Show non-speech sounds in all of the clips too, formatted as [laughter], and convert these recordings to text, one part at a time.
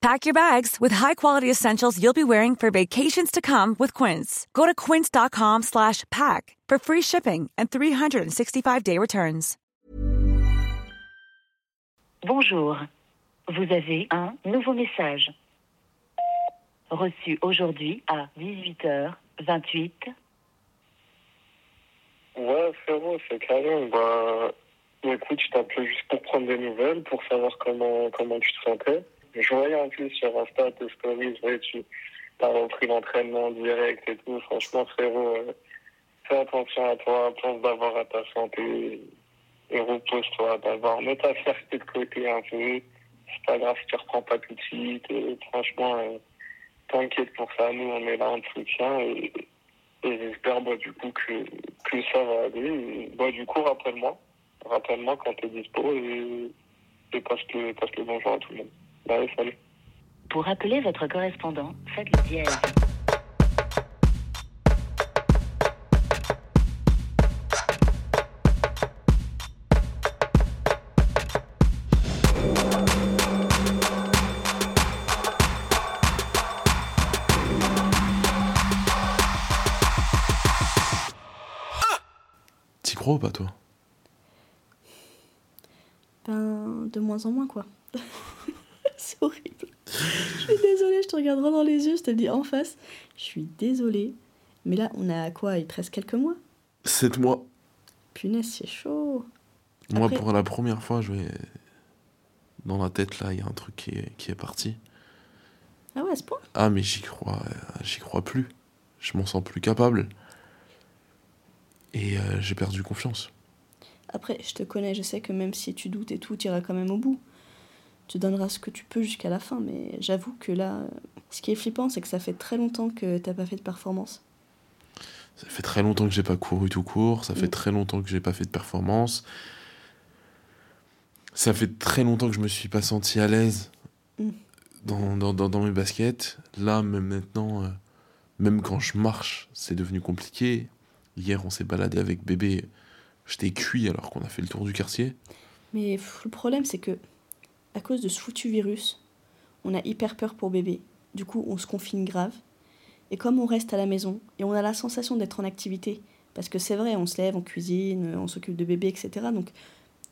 Pack your bags with high-quality essentials you'll be wearing for vacations to come with Quince. Go to quince.com slash pack for free shipping and 365-day returns. Bonjour. Vous avez un nouveau message. Reçu aujourd'hui à 18h28. Ouais, frérot, c'est carré. Bah, écoute, je t'appelais juste pour prendre des nouvelles, pour savoir comment, comment tu te sentais. Je voyais en plus sur Insta tes stories, que tu as repris l'entraînement en direct et tout. Franchement, frérot, euh, fais attention à toi, pense d'abord à ta santé et repose-toi d'abord. Mets ta fierté de côté un peu. C'est pas grave si tu reprends pas tout de suite. Franchement, euh, t'inquiète pour ça. Nous, on est là en soutien et, et j'espère, bah, du coup, que, ça va aller. Bah, du coup, rappelle-moi. Rappelle-moi quand t'es dispo et, et passe, le, passe le bonjour à tout le monde. Salut. Pour appeler votre correspondant, faites le dièse. T'y crois ou pas, toi? Ben, de moins en moins, quoi. [laughs] c'est [laughs] horrible. Je suis désolée, je te regarde droit dans les yeux, je te le dis en face. Je suis désolée. Mais là, on a quoi Il te reste quelques mois? 7 mois. Punaise, c'est chaud. Moi, Après- pour la première fois, je vais. Dans la tête, là, il y a un truc qui est, qui est parti. Ah ouais, à ce point? Ah, mais j'y crois, euh, j'y crois plus. Je m'en sens plus capable. Et euh, j'ai perdu confiance. Après, je te connais, je sais que même si tu doutes et tout, tu iras quand même au bout. Tu donneras ce que tu peux jusqu'à la fin, mais j'avoue que là, ce qui est flippant, c'est que ça fait très longtemps que t'as pas fait de performance. Ça fait très longtemps que j'ai pas couru tout court. Ça fait Mm. très longtemps que j'ai pas fait de performance. Ça fait très longtemps que je me suis pas senti à l'aise Mm. dans, dans, dans, dans mes baskets. Là, même maintenant, euh, même quand je marche, c'est devenu compliqué. Hier, on s'est baladé avec bébé. J'étais cuit alors qu'on a fait le tour du quartier. Mais le problème, c'est que, à cause de ce foutu virus, on a hyper peur pour bébé. Du coup, on se confine grave. Et comme on reste à la maison, et on a la sensation d'être en activité, parce que c'est vrai, on se lève, on cuisine, on s'occupe de bébé, etc. Donc,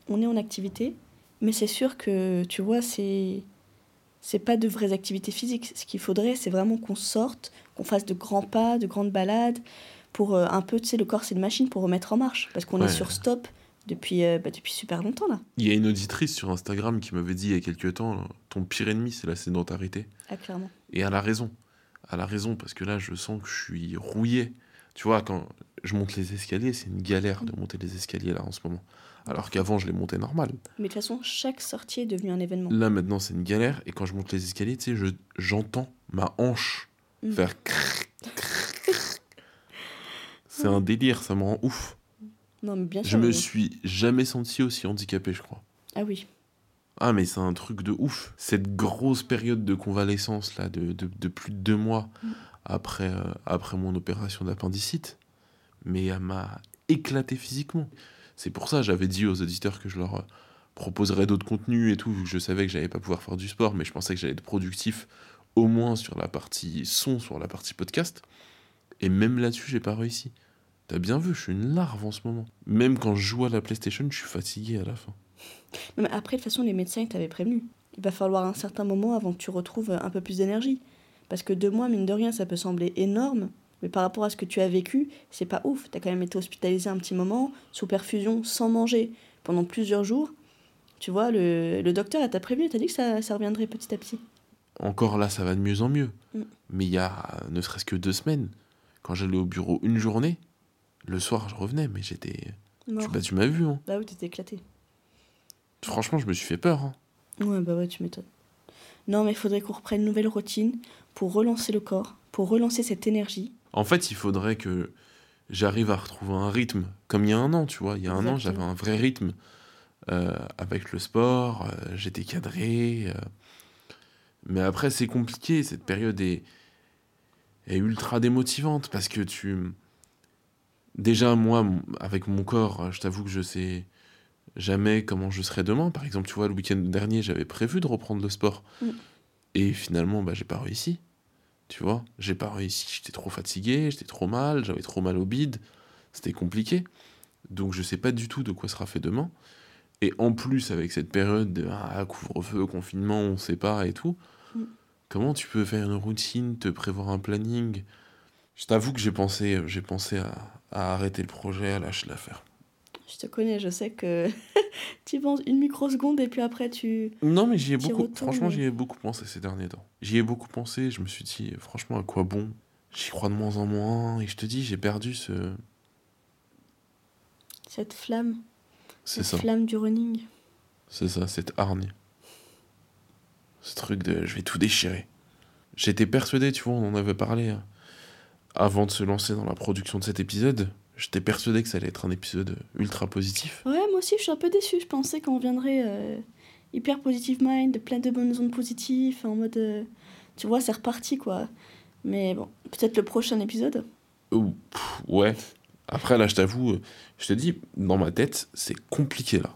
on est en activité. Mais c'est sûr que, tu vois, c'est. C'est pas de vraies activités physiques. Ce qu'il faudrait, c'est vraiment qu'on sorte, qu'on fasse de grands pas, de grandes balades, pour euh, un peu, tu sais, le corps, c'est une machine pour remettre en marche. Parce qu'on Ouais. est sur stop depuis, euh, bah, depuis super longtemps, là. Il y a une auditrice sur Instagram qui m'avait dit il y a quelques temps là, ton pire ennemi, c'est la sédentarité. Ah, clairement. Et elle a raison. Elle a raison parce que là, je sens que je suis rouillé. Tu vois, quand je monte les escaliers, c'est une galère de monter les escaliers là en ce moment. Alors qu'avant, je les montais normal. Mais de toute façon, chaque sortie est devenue un événement. Là, maintenant, c'est une galère. Et quand je monte les escaliers, tu sais, je- j'entends ma hanche Mm. faire. C'est un délire, ça me rend ouf. Non, mais bien sûr. Je me suis jamais senti aussi handicapé, je crois. Ah oui. Ah, mais c'est un truc de ouf. Cette grosse période de convalescence, là, de, de, de plus de deux mois Mm. après, euh, après mon opération d'appendicite, mais elle m'a éclaté physiquement. C'est pour ça j'avais dit aux auditeurs que je leur euh, proposerais d'autres contenus et tout, vu que je savais que j'allais pas pouvoir faire du sport, mais je pensais que j'allais être productif au moins sur la partie son, sur la partie podcast. Et même là-dessus, j'ai pas réussi. T'as bien vu, je suis une larve en ce moment. Même quand je joue à la PlayStation, je suis fatigué à la fin. Non, mais après, de toute façon, les médecins ils t'avaient prévenu. Il va falloir un certain moment avant que tu retrouves un peu plus d'énergie. Parce que deux mois, mine de rien, ça peut sembler énorme. Mais par rapport à ce que tu as vécu, c'est pas ouf. Tu as quand même été hospitalisé un petit moment, sous perfusion, sans manger, pendant plusieurs jours. Tu vois, le, le docteur, t'a prévenu, elle t'a dit que ça, ça reviendrait petit à petit. Encore là, ça va de mieux en mieux. Mm. Mais il y a ne serait-ce que deux semaines, quand j'allais au bureau une journée, le soir, je revenais, mais j'étais. Tu, bah, tu m'as vu, hein. Bah oui, t'étais éclaté. Franchement, je me suis fait peur. hein. Ouais, bah ouais, tu m'étonnes. Non, mais il faudrait qu'on reprenne une nouvelle routine pour relancer le corps, pour relancer cette énergie. En fait, il faudrait que j'arrive à retrouver un rythme, comme il y a un an, tu vois. Il y a un an, j'avais un vrai rythme euh, avec le sport, euh, j'étais cadré. euh. Mais après, c'est compliqué, cette période est, est ultra démotivante parce que tu. Déjà, moi, avec mon corps, je t'avoue que je sais jamais comment je serai demain. Par exemple, tu vois, le week-end dernier, j'avais prévu de reprendre le sport. Mm. Et finalement, bah, j'ai pas réussi. Tu vois, j'ai pas réussi, j'étais trop fatigué, j'étais trop mal, j'avais trop mal au bide, c'était compliqué. Donc je sais pas du tout de quoi sera fait demain. Et en plus, avec cette période de ah, couvre-feu, confinement, on sait pas et tout, Mm. comment tu peux faire une routine, te prévoir un planning? Je t'avoue que j'ai pensé, j'ai pensé à, à arrêter le projet, à lâcher l'affaire. Je te connais, je sais que [laughs] tu penses une microseconde et puis après tu. Non, mais j'y ai beaucoup, retournes, franchement, j'y ai beaucoup pensé ces derniers temps. J'y ai beaucoup pensé, je me suis dit, franchement, à quoi bon? J'y crois de moins en moins, et je te dis, j'ai perdu ce. Cette flamme, C'est cette ça. flamme du running. C'est ça, cette hargne. Ce truc de je vais tout déchirer. J'étais persuadé, tu vois, on en avait parlé euh, avant de se lancer dans la production de cet épisode. J'étais persuadé que ça allait être un épisode ultra positif. Ouais, moi aussi, je suis un peu déçue. Je pensais qu'on viendrait euh, hyper positive mind, plein de bonnes ondes positives, en mode. euh, tu vois, c'est reparti quoi. Mais bon, peut-être le prochain épisode. Ouh, pff, ouais. Après, là, je t'avoue, euh, je te dis, dans ma tête, c'est compliqué là.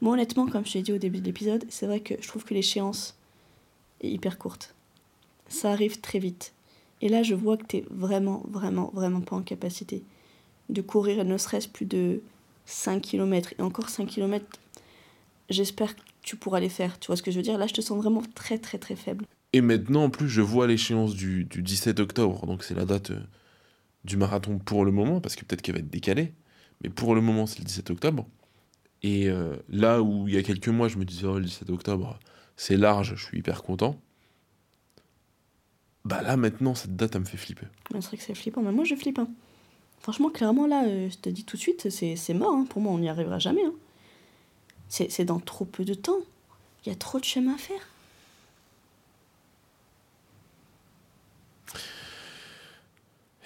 Moi, honnêtement, comme je t'ai dit au début de l'épisode, c'est vrai que je trouve que l'échéance est hyper courte. Ça arrive très vite. Et là, je vois que t'es vraiment, vraiment, vraiment pas en capacité de courir ne serait-ce plus de 5 km. Et encore 5 km, j'espère que tu pourras les faire. Tu vois ce que je veux dire? Là, je te sens vraiment très, très, très faible. Et maintenant, en plus, je vois l'échéance du, du 17 octobre, donc c'est la date euh, du marathon pour le moment, parce que peut-être qu'elle va être décalée, mais pour le moment, c'est le 17 octobre. Et euh, là où il y a quelques mois, je me disais, oh, le 17 octobre, c'est large, je suis hyper content. Bah là, maintenant, cette date, elle me fait flipper. C'est vrai que c'est flippant, mais moi, je flippe. hein. Franchement, clairement, là, euh, je te dis tout de suite, c'est c'est mort. hein. Pour moi, on n'y arrivera jamais. hein. C'est c'est dans trop peu de temps. Il y a trop de chemin à faire.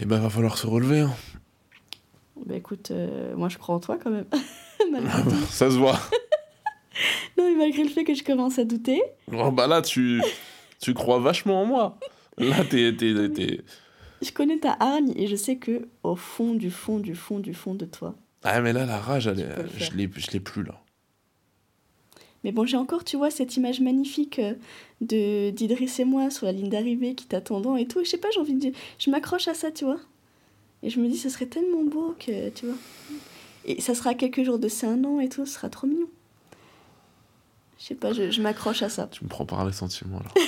Et bah, va falloir se relever. hein. Bah écoute, euh, moi je crois en toi quand même. [laughs] Ah bah, ça se voit. non, mais malgré le fait que je commence à douter, Oh, bah là, tu, tu crois vachement en moi. Là, t'es. t'es- t'es- je connais ta hargne et je sais que au fond du fond du fond du fond de toi. Ah, mais là, la rage, elle je l'ai je l'ai plus là. Mais bon, j'ai encore, tu vois, cette image magnifique euh, de d'Idriss et moi sur la ligne d'arrivée qui t'attendant et tout. Et je sais pas, j'ai envie de. Je m'accroche à ça, tu vois. Et je me dis, ce serait tellement beau que, tu vois. Et ça sera quelques jours de c'est un an et tout, ce sera trop mignon. Je sais pas, je, je m'accroche à ça. Tu me prends par les sentiments là. [laughs]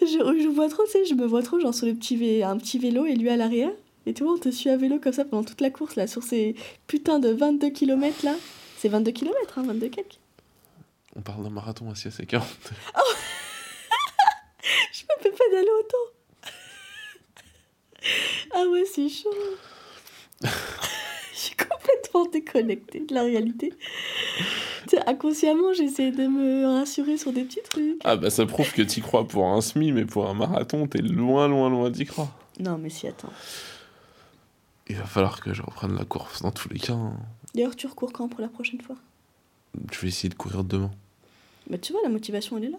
Je je vois trop, tu sais, je me vois trop genre sur le petit vé- un petit vélo et lui à l'arrière. Et tu vois, on te suit à vélo comme ça pendant toute la course là, sur ces putains de 22 km là. C'est 22 km, hein, 22 quelques. On parle d'un marathon à 6 à 40. Je me fais pédaler autant. [laughs] ah ouais, c'est chaud. [laughs] Complètement déconnectée de la réalité. Inconsciemment, j'essaie de me rassurer sur des petits trucs. Ah bah ça prouve que t'y crois pour un semi, mais pour un marathon, t'es loin, loin, loin d'y croire. Non, mais si, attends. Il va falloir que je reprenne la course dans tous les cas. hein. D'ailleurs, tu recours quand pour la prochaine fois? Je vais essayer de courir demain. Bah, tu vois, la motivation, elle est là.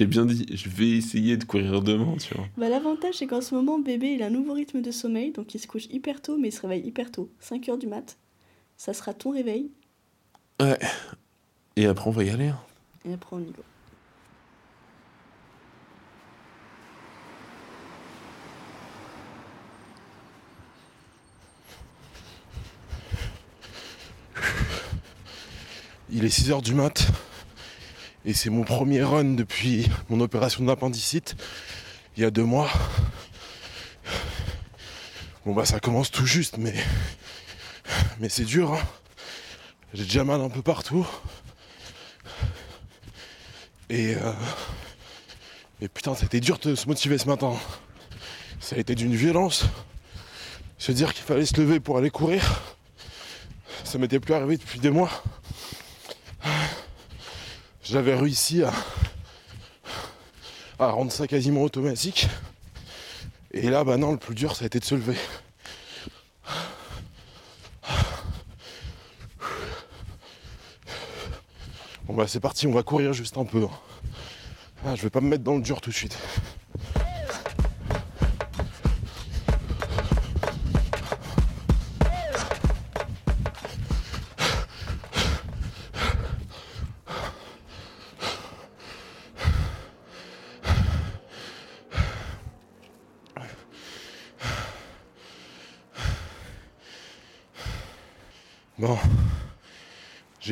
J'ai bien dit, je vais essayer de courir demain, tu vois. Bah, l'avantage, c'est qu'en ce moment, bébé, il a un nouveau rythme de sommeil, donc il se couche hyper tôt, mais il se réveille hyper tôt. 5 heures du mat. Ça sera ton réveil, Ouais. Et après, on va y aller. hein. et après, on y go. Il est 6h du mat. Et c'est mon premier run depuis mon opération d'appendicite, il y a deux mois. Bon bah ça commence tout juste, mais, mais c'est dur. Hein. J'ai déjà mal un peu partout. Et, euh, et putain, ça a dur de se motiver ce matin. Ça a été d'une violence. Se dire qu'il fallait se lever pour aller courir, ça m'était plus arrivé depuis des mois. J'avais réussi à, rendre ça quasiment automatique. Et là, bah non, le plus dur, ça a été de se lever. Bon bah c'est parti, on va courir juste un peu. Ah, je vais pas me mettre dans le dur tout de suite.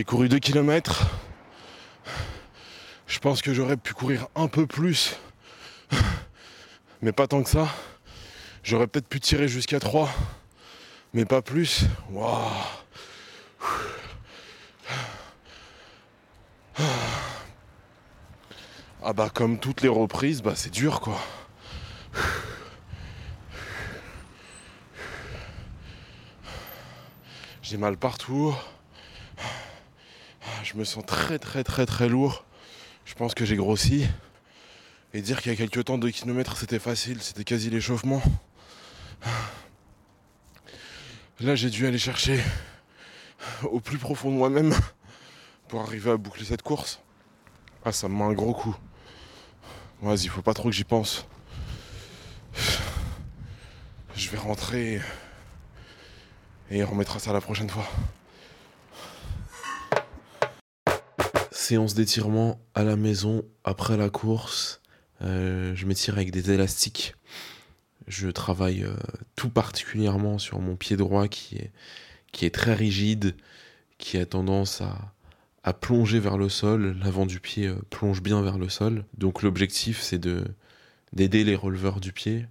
Couru 2 km. Je pense que j'aurais pu courir un peu plus, mais pas tant que ça. J'aurais peut-être pu tirer jusqu'à 3, mais pas plus. Waouh Ah bah comme toutes les reprises, bah c'est dur quoi. J'ai mal partout. Je me sens très très très très lourd. Je pense que j'ai grossi. Et dire qu'il y a quelques temps, 2 km c'était facile, c'était quasi l'échauffement. Là j'ai dû aller chercher au plus profond de moi-même pour arriver à boucler cette course. Ah ça me met un gros coup. Vas-y, faut pas trop que j'y pense. Je vais rentrer et on remettra ça la prochaine fois. Séance d'étirement à la maison après la course. Euh, je m'étire avec des élastiques. Je travaille euh, tout particulièrement sur mon pied droit qui est, qui est très rigide, qui a tendance à, à plonger vers le sol. L'avant du pied euh, plonge bien vers le sol. Donc l'objectif c'est de d'aider les releveurs du pied.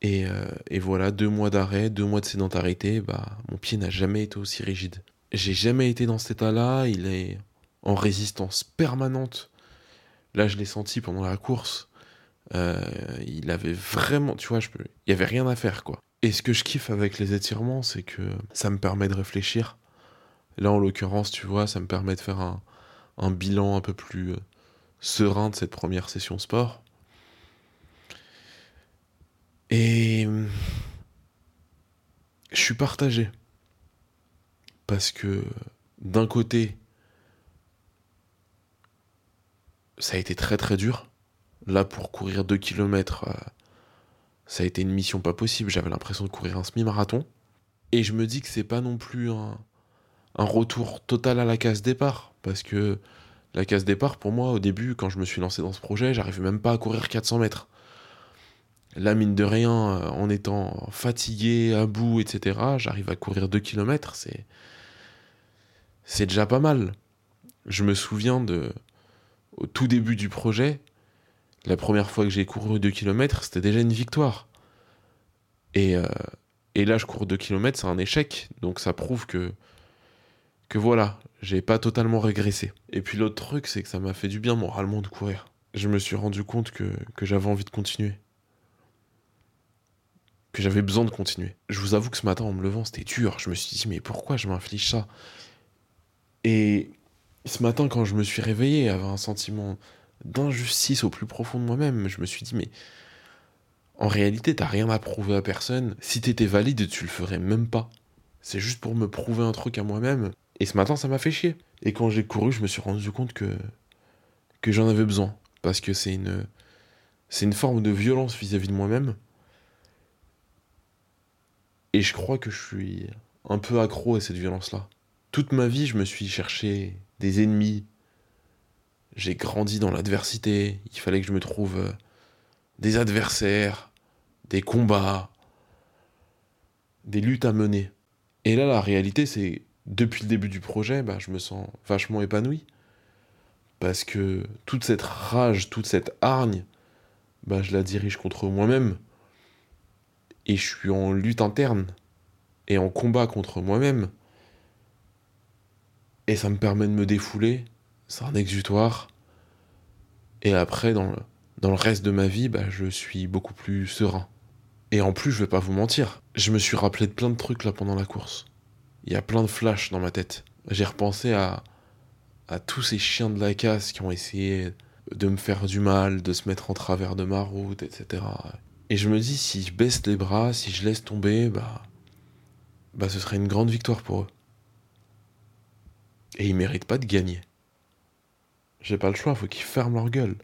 Et, et voilà, deux mois d'arrêt, deux mois de sédentarité, bah, mon pied n'a jamais été aussi rigide. J'ai jamais été dans cet état-là, il est en résistance permanente. Là, je l'ai senti pendant la course. Euh, il avait vraiment, tu vois, je peux, il y avait rien à faire, quoi. Et ce que je kiffe avec les étirements, c'est que ça me permet de réfléchir. Là, en l'occurrence, tu vois, ça me permet de faire un, un bilan un peu plus euh, serein de cette première session sport. Et je suis partagé. Parce que d'un côté, ça a été très très dur. Là, pour courir 2 km, ça a été une mission pas possible. J'avais l'impression de courir un semi-marathon. Et je me dis que c'est pas non plus un, retour total à la case départ. Parce que la case départ, pour moi, au début, quand je me suis lancé dans ce projet, j'arrivais même pas à courir 400 mètres. Là, mine de rien, en étant fatigué, à bout, etc., j'arrive à courir 2 km, c'est. C'est déjà pas mal. Je me souviens de. Au tout début du projet, la première fois que j'ai couru 2 km, c'était déjà une victoire. Et, euh, là, je cours 2 km, c'est un échec. Donc ça prouve que. Que voilà, j'ai pas totalement régressé. Et puis l'autre truc, c'est que ça m'a fait du bien moralement de courir. Je me suis rendu compte que, que j'avais envie de continuer que j'avais besoin de continuer. Je vous avoue que ce matin, en me levant, c'était dur. Je me suis dit, mais pourquoi je m'inflige ça? Et ce matin, quand je me suis réveillé, avait un sentiment d'injustice au plus profond de moi-même. Je me suis dit, mais en réalité, t'as rien à prouver à personne. Si t'étais valide, tu le ferais même pas. C'est juste pour me prouver un truc à moi-même. Et ce matin, ça m'a fait chier. Et quand j'ai couru, je me suis rendu compte que, que j'en avais besoin. Parce que c'est une, c'est une forme de violence vis-à-vis -vis de moi-même et je crois que je suis un peu accro à cette violence-là. Toute ma vie, je me suis cherché des ennemis. J'ai grandi dans l'adversité. Il fallait que je me trouve euh, des adversaires, des combats, des luttes à mener. Et là, la réalité, c'est depuis le début du projet, bah, je me sens vachement épanoui. Parce que toute cette rage, toute cette hargne, bah, je la dirige contre moi-même. Et je suis en lutte interne et en combat contre moi-même. Et ça me permet de me défouler. C'est un exutoire. Et après, dans le, dans le reste de ma vie, bah, je suis beaucoup plus serein. Et en plus, je vais pas vous mentir, je me suis rappelé de plein de trucs là pendant la course. Il y a plein de flashs dans ma tête. J'ai repensé à, à tous ces chiens de la casse qui ont essayé de me faire du mal, de se mettre en travers de ma route, etc. Et je me dis, si je baisse les bras, si je laisse tomber, bah, bah ce serait une grande victoire pour eux. Et ils méritent pas de gagner. J'ai pas le choix, faut qu'ils ferment leur gueule.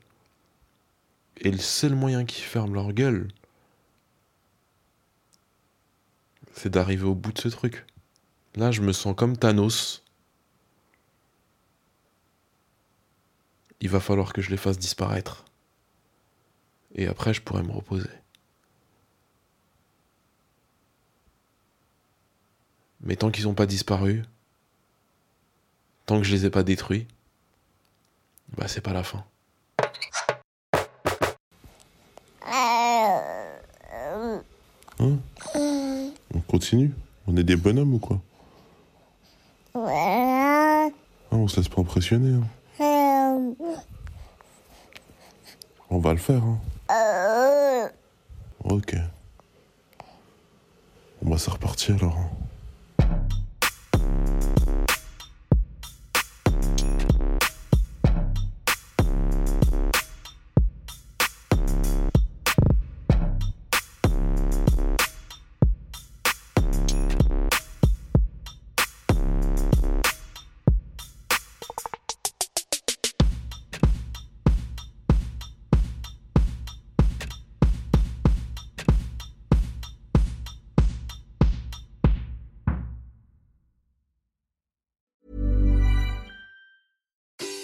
Et le seul moyen qu'ils ferment leur gueule, c'est d'arriver au bout de ce truc. Là, je me sens comme Thanos. Il va falloir que je les fasse disparaître. Et après, je pourrai me reposer. Mais tant qu'ils n'ont pas disparu, tant que je les ai pas détruits, bah c'est pas la fin. Hein On continue On est des bonhommes ou quoi ah, On se laisse pas impressionner. Hein. On va le faire. Hein. Ok. On va se repartir alors.